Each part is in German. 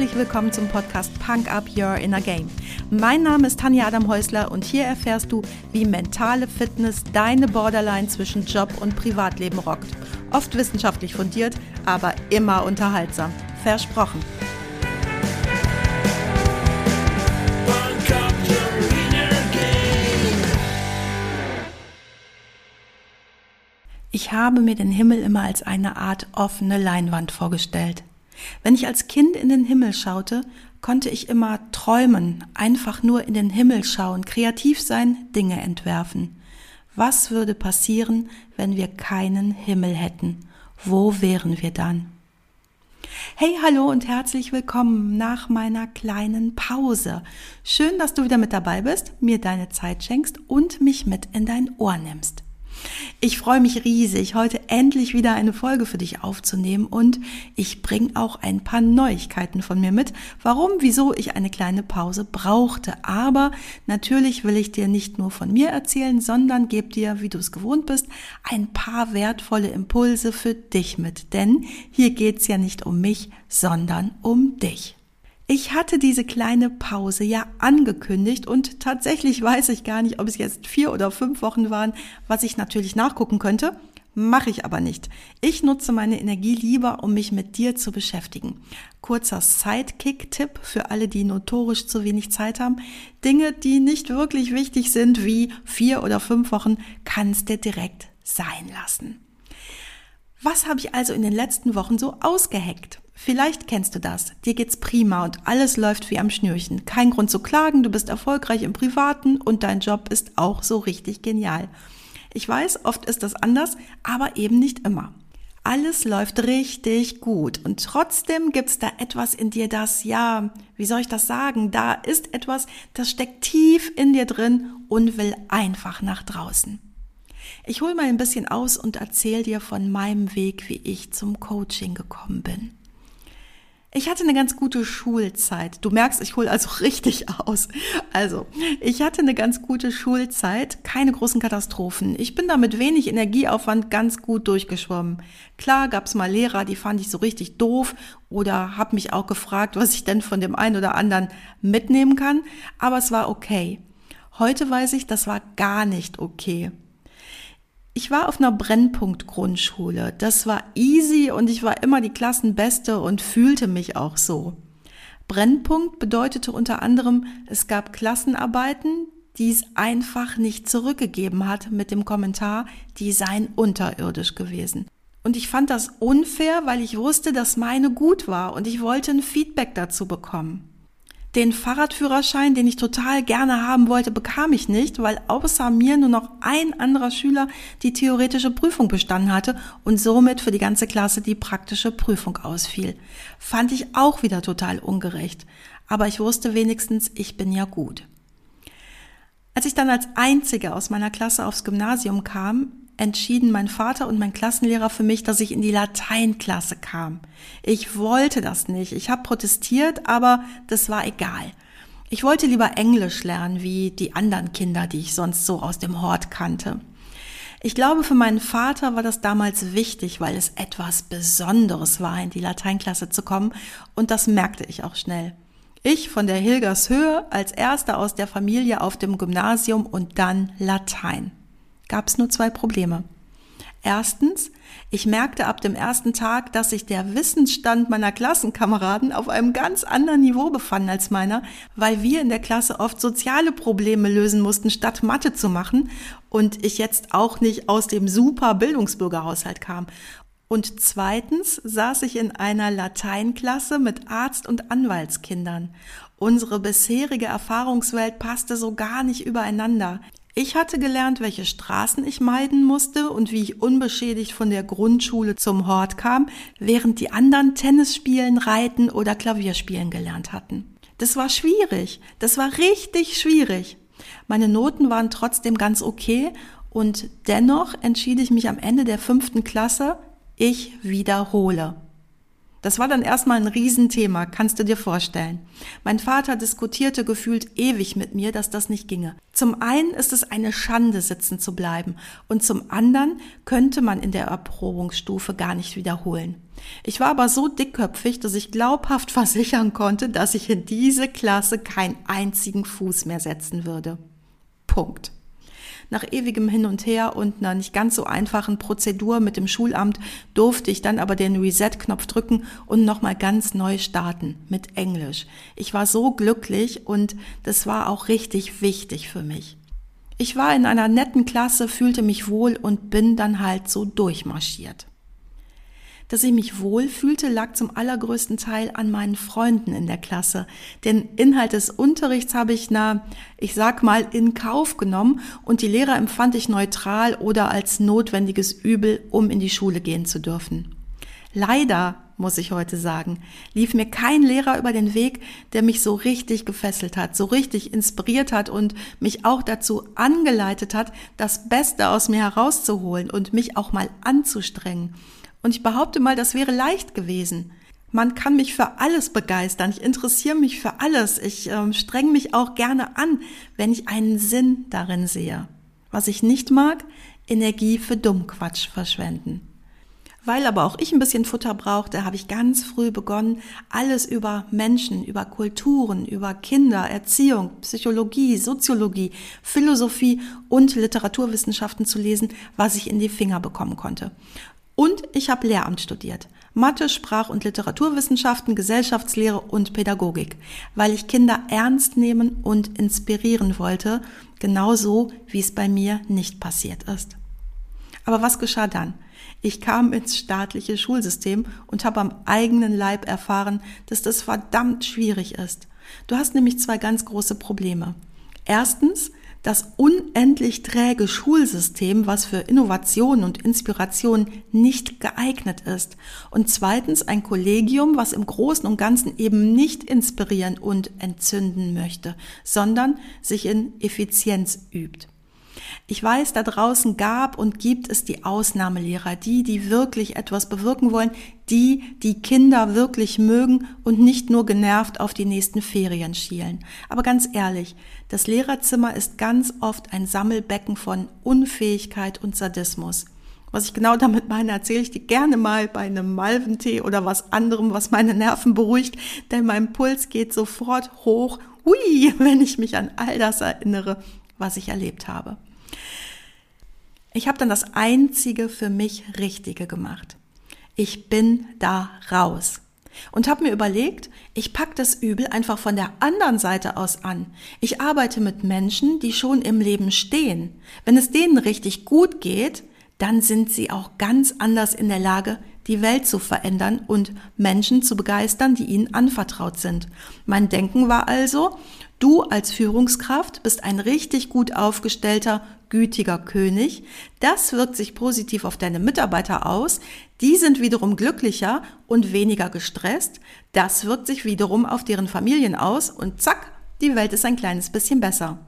herzlich willkommen zum Podcast Punk Up Your Inner Game. Mein Name ist Tanja Adam Häusler und hier erfährst du, wie mentale Fitness deine Borderline zwischen Job und Privatleben rockt. Oft wissenschaftlich fundiert, aber immer unterhaltsam. Versprochen. Ich habe mir den Himmel immer als eine Art offene Leinwand vorgestellt. Wenn ich als Kind in den Himmel schaute, konnte ich immer träumen, einfach nur in den Himmel schauen, kreativ sein, Dinge entwerfen. Was würde passieren, wenn wir keinen Himmel hätten? Wo wären wir dann? Hey, hallo und herzlich willkommen nach meiner kleinen Pause. Schön, dass du wieder mit dabei bist, mir deine Zeit schenkst und mich mit in dein Ohr nimmst. Ich freue mich riesig, heute endlich wieder eine Folge für dich aufzunehmen und ich bringe auch ein paar Neuigkeiten von mir mit, warum, wieso ich eine kleine Pause brauchte. Aber natürlich will ich dir nicht nur von mir erzählen, sondern gebe dir, wie du es gewohnt bist, ein paar wertvolle Impulse für dich mit. Denn hier geht's ja nicht um mich, sondern um dich. Ich hatte diese kleine Pause ja angekündigt und tatsächlich weiß ich gar nicht, ob es jetzt vier oder fünf Wochen waren, was ich natürlich nachgucken könnte. Mache ich aber nicht. Ich nutze meine Energie lieber, um mich mit dir zu beschäftigen. Kurzer Sidekick-Tipp für alle, die notorisch zu wenig Zeit haben. Dinge, die nicht wirklich wichtig sind, wie vier oder fünf Wochen, kannst du direkt sein lassen. Was habe ich also in den letzten Wochen so ausgeheckt? Vielleicht kennst du das. Dir geht's prima und alles läuft wie am Schnürchen. Kein Grund zu klagen, du bist erfolgreich im Privaten und dein Job ist auch so richtig genial. Ich weiß, oft ist das anders, aber eben nicht immer. Alles läuft richtig gut und trotzdem gibt's da etwas in dir, das, ja, wie soll ich das sagen, da ist etwas, das steckt tief in dir drin und will einfach nach draußen. Ich hole mal ein bisschen aus und erzähle dir von meinem Weg, wie ich zum Coaching gekommen bin. Ich hatte eine ganz gute Schulzeit. Du merkst, ich hole also richtig aus. Also, ich hatte eine ganz gute Schulzeit, keine großen Katastrophen. Ich bin da mit wenig Energieaufwand ganz gut durchgeschwommen. Klar gab's mal Lehrer, die fand ich so richtig doof oder habe mich auch gefragt, was ich denn von dem einen oder anderen mitnehmen kann, aber es war okay. Heute weiß ich, das war gar nicht okay. Ich war auf einer Brennpunkt-Grundschule. Das war easy und ich war immer die Klassenbeste und fühlte mich auch so. Brennpunkt bedeutete unter anderem, es gab Klassenarbeiten, die es einfach nicht zurückgegeben hat mit dem Kommentar, die seien unterirdisch gewesen. Und ich fand das unfair, weil ich wusste, dass meine gut war und ich wollte ein Feedback dazu bekommen. Den Fahrradführerschein, den ich total gerne haben wollte, bekam ich nicht, weil außer mir nur noch ein anderer Schüler die theoretische Prüfung bestanden hatte und somit für die ganze Klasse die praktische Prüfung ausfiel. Fand ich auch wieder total ungerecht. Aber ich wusste wenigstens, ich bin ja gut. Als ich dann als Einzige aus meiner Klasse aufs Gymnasium kam, entschieden mein Vater und mein Klassenlehrer für mich, dass ich in die Lateinklasse kam. Ich wollte das nicht. Ich habe protestiert, aber das war egal. Ich wollte lieber Englisch lernen, wie die anderen Kinder, die ich sonst so aus dem Hort kannte. Ich glaube, für meinen Vater war das damals wichtig, weil es etwas Besonderes war, in die Lateinklasse zu kommen, und das merkte ich auch schnell. Ich von der Hilgers Höhe als erster aus der Familie auf dem Gymnasium und dann Latein gab es nur zwei Probleme. Erstens, ich merkte ab dem ersten Tag, dass sich der Wissensstand meiner Klassenkameraden auf einem ganz anderen Niveau befand als meiner, weil wir in der Klasse oft soziale Probleme lösen mussten, statt Mathe zu machen und ich jetzt auch nicht aus dem super Bildungsbürgerhaushalt kam. Und zweitens saß ich in einer Lateinklasse mit Arzt- und Anwaltskindern. Unsere bisherige Erfahrungswelt passte so gar nicht übereinander. Ich hatte gelernt, welche Straßen ich meiden musste und wie ich unbeschädigt von der Grundschule zum Hort kam, während die anderen Tennis spielen, Reiten oder Klavierspielen gelernt hatten. Das war schwierig. Das war richtig schwierig. Meine Noten waren trotzdem ganz okay und dennoch entschied ich mich am Ende der fünften Klasse, ich wiederhole. Das war dann erstmal ein Riesenthema, kannst du dir vorstellen. Mein Vater diskutierte gefühlt ewig mit mir, dass das nicht ginge. Zum einen ist es eine Schande, sitzen zu bleiben, und zum anderen könnte man in der Erprobungsstufe gar nicht wiederholen. Ich war aber so dickköpfig, dass ich glaubhaft versichern konnte, dass ich in diese Klasse keinen einzigen Fuß mehr setzen würde. Punkt. Nach ewigem Hin und Her und einer nicht ganz so einfachen Prozedur mit dem Schulamt durfte ich dann aber den Reset-Knopf drücken und nochmal ganz neu starten mit Englisch. Ich war so glücklich und das war auch richtig wichtig für mich. Ich war in einer netten Klasse, fühlte mich wohl und bin dann halt so durchmarschiert. Dass ich mich wohlfühlte, lag zum allergrößten Teil an meinen Freunden in der Klasse. Den Inhalt des Unterrichts habe ich, na, ich sag mal, in Kauf genommen und die Lehrer empfand ich neutral oder als notwendiges Übel, um in die Schule gehen zu dürfen. Leider, muss ich heute sagen, lief mir kein Lehrer über den Weg, der mich so richtig gefesselt hat, so richtig inspiriert hat und mich auch dazu angeleitet hat, das Beste aus mir herauszuholen und mich auch mal anzustrengen. Und ich behaupte mal, das wäre leicht gewesen. Man kann mich für alles begeistern. Ich interessiere mich für alles. Ich ähm, streng mich auch gerne an, wenn ich einen Sinn darin sehe. Was ich nicht mag, Energie für Dummquatsch verschwenden. Weil aber auch ich ein bisschen Futter brauchte, habe ich ganz früh begonnen, alles über Menschen, über Kulturen, über Kinder, Erziehung, Psychologie, Soziologie, Philosophie und Literaturwissenschaften zu lesen, was ich in die Finger bekommen konnte. Und ich habe Lehramt studiert. Mathe, Sprach- und Literaturwissenschaften, Gesellschaftslehre und Pädagogik, weil ich Kinder ernst nehmen und inspirieren wollte, genauso wie es bei mir nicht passiert ist. Aber was geschah dann? Ich kam ins staatliche Schulsystem und habe am eigenen Leib erfahren, dass das verdammt schwierig ist. Du hast nämlich zwei ganz große Probleme. Erstens, das unendlich träge Schulsystem, was für Innovation und Inspiration nicht geeignet ist. Und zweitens ein Kollegium, was im Großen und Ganzen eben nicht inspirieren und entzünden möchte, sondern sich in Effizienz übt. Ich weiß, da draußen gab und gibt es die Ausnahmelehrer, die, die wirklich etwas bewirken wollen, die, die Kinder wirklich mögen und nicht nur genervt auf die nächsten Ferien schielen. Aber ganz ehrlich, das Lehrerzimmer ist ganz oft ein Sammelbecken von Unfähigkeit und Sadismus. Was ich genau damit meine, erzähle ich dir gerne mal bei einem Malventee oder was anderem, was meine Nerven beruhigt, denn mein Puls geht sofort hoch, hui, wenn ich mich an all das erinnere, was ich erlebt habe. Ich habe dann das Einzige für mich Richtige gemacht. Ich bin da raus. Und habe mir überlegt, ich pack das Übel einfach von der anderen Seite aus an. Ich arbeite mit Menschen, die schon im Leben stehen. Wenn es denen richtig gut geht, dann sind sie auch ganz anders in der Lage, die Welt zu verändern und Menschen zu begeistern, die ihnen anvertraut sind. Mein Denken war also, du als Führungskraft bist ein richtig gut aufgestellter, gütiger König. Das wirkt sich positiv auf deine Mitarbeiter aus. Die sind wiederum glücklicher und weniger gestresst. Das wirkt sich wiederum auf deren Familien aus und zack, die Welt ist ein kleines bisschen besser.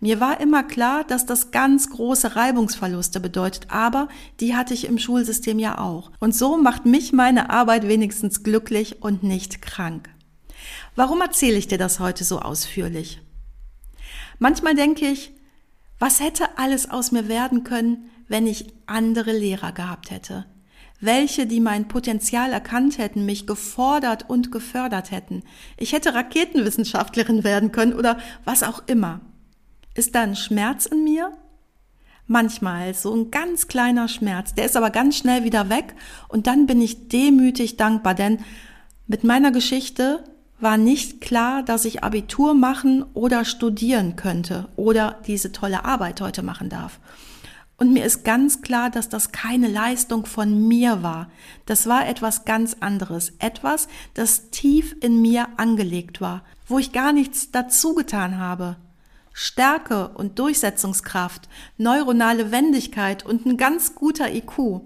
Mir war immer klar, dass das ganz große Reibungsverluste bedeutet, aber die hatte ich im Schulsystem ja auch. Und so macht mich meine Arbeit wenigstens glücklich und nicht krank. Warum erzähle ich dir das heute so ausführlich? Manchmal denke ich, was hätte alles aus mir werden können, wenn ich andere Lehrer gehabt hätte? Welche, die mein Potenzial erkannt hätten, mich gefordert und gefördert hätten. Ich hätte Raketenwissenschaftlerin werden können oder was auch immer. Ist da ein Schmerz in mir? Manchmal so ein ganz kleiner Schmerz, der ist aber ganz schnell wieder weg und dann bin ich demütig dankbar, denn mit meiner Geschichte war nicht klar, dass ich Abitur machen oder studieren könnte oder diese tolle Arbeit heute machen darf. Und mir ist ganz klar, dass das keine Leistung von mir war. Das war etwas ganz anderes. Etwas, das tief in mir angelegt war, wo ich gar nichts dazu getan habe. Stärke und Durchsetzungskraft, neuronale Wendigkeit und ein ganz guter IQ.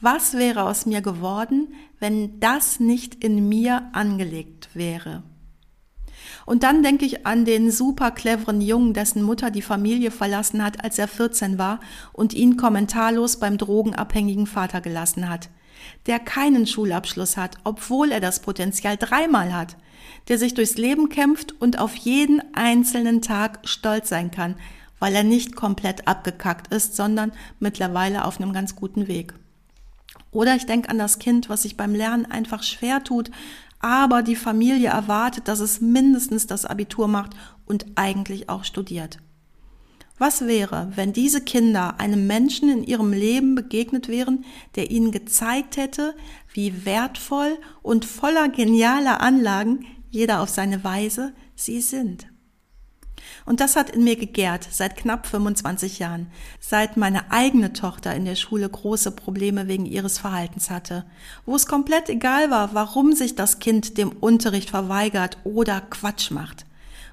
Was wäre aus mir geworden, wenn das nicht in mir angelegt wäre? Und dann denke ich an den super cleveren Jungen, dessen Mutter die Familie verlassen hat, als er 14 war und ihn kommentarlos beim drogenabhängigen Vater gelassen hat. der keinen Schulabschluss hat, obwohl er das Potenzial dreimal hat, der sich durchs Leben kämpft und auf jeden einzelnen Tag stolz sein kann, weil er nicht komplett abgekackt ist, sondern mittlerweile auf einem ganz guten Weg. Oder ich denke an das Kind, was sich beim Lernen einfach schwer tut, aber die Familie erwartet, dass es mindestens das Abitur macht und eigentlich auch studiert. Was wäre, wenn diese Kinder einem Menschen in ihrem Leben begegnet wären, der ihnen gezeigt hätte, wie wertvoll und voller genialer Anlagen, jeder auf seine Weise, sie sind? Und das hat in mir gegärt seit knapp 25 Jahren, seit meine eigene Tochter in der Schule große Probleme wegen ihres Verhaltens hatte, wo es komplett egal war, warum sich das Kind dem Unterricht verweigert oder Quatsch macht,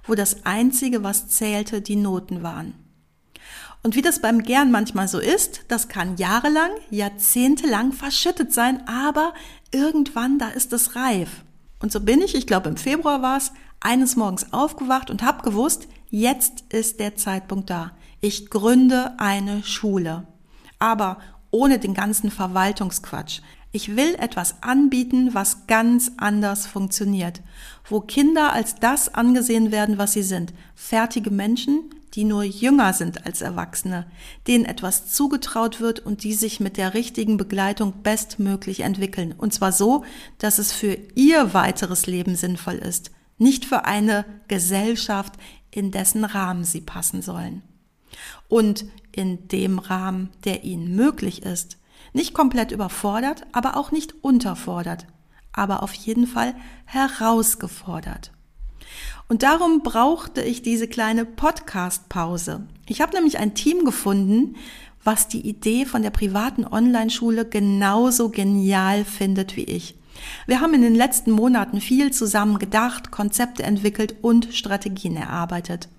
wo das Einzige, was zählte, die Noten waren. Und wie das beim Gern manchmal so ist, das kann jahrelang, jahrzehntelang verschüttet sein, aber irgendwann, da ist es reif. Und so bin ich, ich glaube im Februar war es, eines Morgens aufgewacht und habe gewusst, jetzt ist der Zeitpunkt da. Ich gründe eine Schule. Aber ohne den ganzen Verwaltungsquatsch. Ich will etwas anbieten, was ganz anders funktioniert, wo Kinder als das angesehen werden, was sie sind. Fertige Menschen, die nur jünger sind als Erwachsene, denen etwas zugetraut wird und die sich mit der richtigen Begleitung bestmöglich entwickeln. Und zwar so, dass es für ihr weiteres Leben sinnvoll ist, nicht für eine Gesellschaft, in dessen Rahmen sie passen sollen. Und in dem Rahmen, der ihnen möglich ist. Nicht komplett überfordert, aber auch nicht unterfordert, aber auf jeden Fall herausgefordert. Und darum brauchte ich diese kleine Podcast-Pause. Ich habe nämlich ein Team gefunden, was die Idee von der privaten Online-Schule genauso genial findet wie ich. Wir haben in den letzten Monaten viel zusammen gedacht, Konzepte entwickelt und Strategien erarbeitet.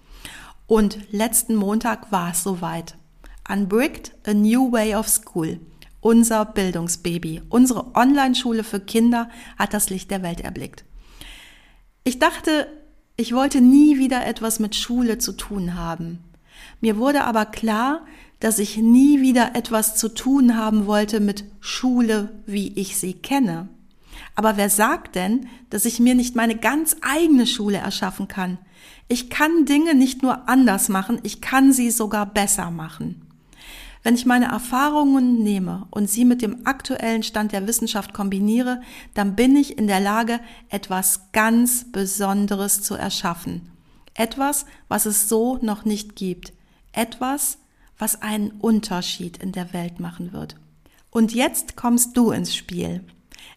Und letzten Montag war es soweit. Unbricked, a New Way of School. Unser Bildungsbaby, unsere Online-Schule für Kinder hat das Licht der Welt erblickt. Ich dachte, ich wollte nie wieder etwas mit Schule zu tun haben. Mir wurde aber klar, dass ich nie wieder etwas zu tun haben wollte mit Schule, wie ich sie kenne. Aber wer sagt denn, dass ich mir nicht meine ganz eigene Schule erschaffen kann? Ich kann Dinge nicht nur anders machen, ich kann sie sogar besser machen. Wenn ich meine Erfahrungen nehme und sie mit dem aktuellen Stand der Wissenschaft kombiniere, dann bin ich in der Lage, etwas ganz Besonderes zu erschaffen. Etwas, was es so noch nicht gibt. Etwas, was einen Unterschied in der Welt machen wird. Und jetzt kommst du ins Spiel.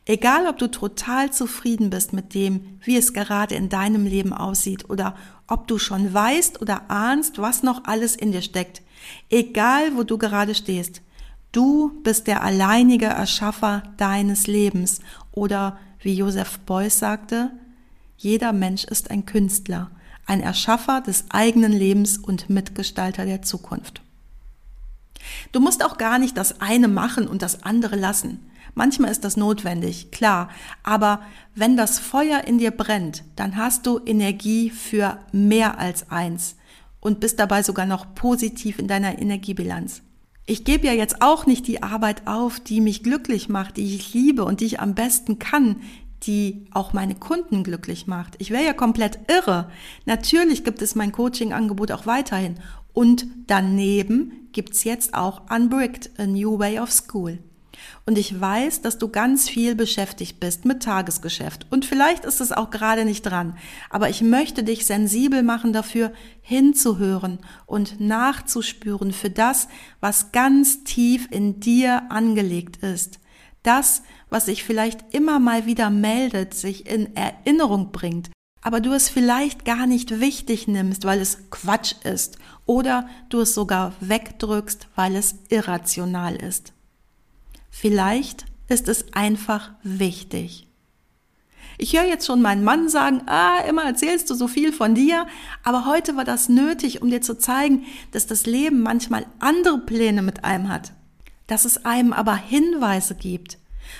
Egal, ob du total zufrieden bist mit dem, wie es gerade in deinem Leben aussieht oder ob du schon weißt oder ahnst, was noch alles in dir steckt, Egal, wo du gerade stehst, du bist der alleinige Erschaffer deines Lebens. Oder wie Joseph Beuys sagte, jeder Mensch ist ein Künstler, ein Erschaffer des eigenen Lebens und Mitgestalter der Zukunft. Du musst auch gar nicht das eine machen und das andere lassen. Manchmal ist das notwendig, klar, aber wenn das Feuer in dir brennt, dann hast du Energie für mehr als eins und bist dabei sogar noch positiv in deiner Energiebilanz. Ich gebe ja jetzt auch nicht die Arbeit auf, die mich glücklich macht, die ich liebe und die ich am besten kann, die auch meine Kunden glücklich macht. Ich wäre ja komplett irre. Natürlich gibt es mein Coaching-Angebot auch weiterhin. Und daneben gibt's jetzt auch Unbricked, a New Way of School. Und ich weiß, dass du ganz viel beschäftigt bist mit Tagesgeschäft. Und vielleicht ist es auch gerade nicht dran. Aber ich möchte dich sensibel machen dafür, hinzuhören und nachzuspüren für das, was ganz tief in dir angelegt ist. Das, was sich vielleicht immer mal wieder meldet, sich in Erinnerung bringt, aber du es vielleicht gar nicht wichtig nimmst, weil es Quatsch ist oder du es sogar wegdrückst, weil es irrational ist. Vielleicht ist es einfach wichtig. Ich höre jetzt schon meinen Mann sagen, ah, immer erzählst du so viel von dir, aber heute war das nötig, um dir zu zeigen, dass das Leben manchmal andere Pläne mit einem hat, dass es einem aber Hinweise gibt.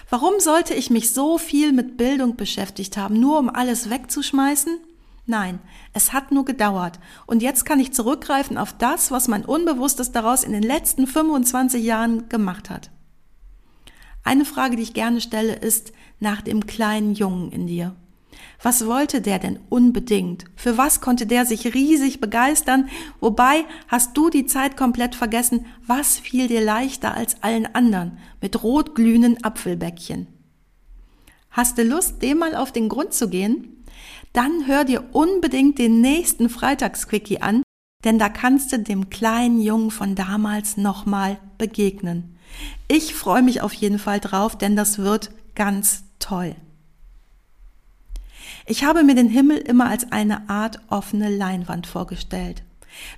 Warum sollte ich mich so viel mit Bildung beschäftigt haben, nur um alles wegzuschmeißen? Nein, es hat nur gedauert. Und jetzt kann ich zurückgreifen auf das, was mein Unbewusstes daraus in den letzten 25 Jahren gemacht hat. Eine Frage, die ich gerne stelle, ist nach dem kleinen Jungen in dir. Was wollte der denn unbedingt? Für was konnte der sich riesig begeistern? Wobei hast du die Zeit komplett vergessen? Was fiel dir leichter als allen anderen mit rotglühenden Apfelbäckchen? Hast du Lust, dem mal auf den Grund zu gehen? Dann hör dir unbedingt den nächsten Freitagsquickie an, denn da kannst du dem kleinen Jungen von damals nochmal begegnen. Ich freue mich auf jeden Fall drauf, denn das wird ganz toll. Ich habe mir den Himmel immer als eine Art offene Leinwand vorgestellt.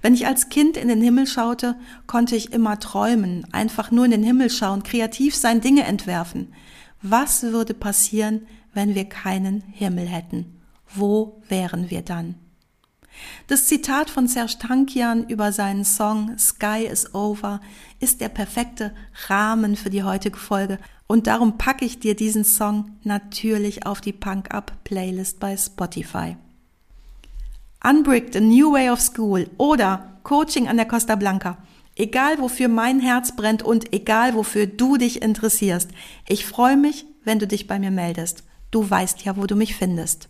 Wenn ich als Kind in den Himmel schaute, konnte ich immer träumen, einfach nur in den Himmel schauen, kreativ sein, Dinge entwerfen. Was würde passieren, wenn wir keinen Himmel hätten? Wo wären wir dann? Das Zitat von Serge Tankian über seinen Song Sky is Over ist der perfekte Rahmen für die heutige Folge und darum packe ich dir diesen Song natürlich auf die Punk Up Playlist bei Spotify. Unbricked, a New Way of School oder Coaching an der Costa Blanca. Egal wofür mein Herz brennt und egal wofür du dich interessierst. Ich freue mich, wenn du dich bei mir meldest. Du weißt ja, wo du mich findest.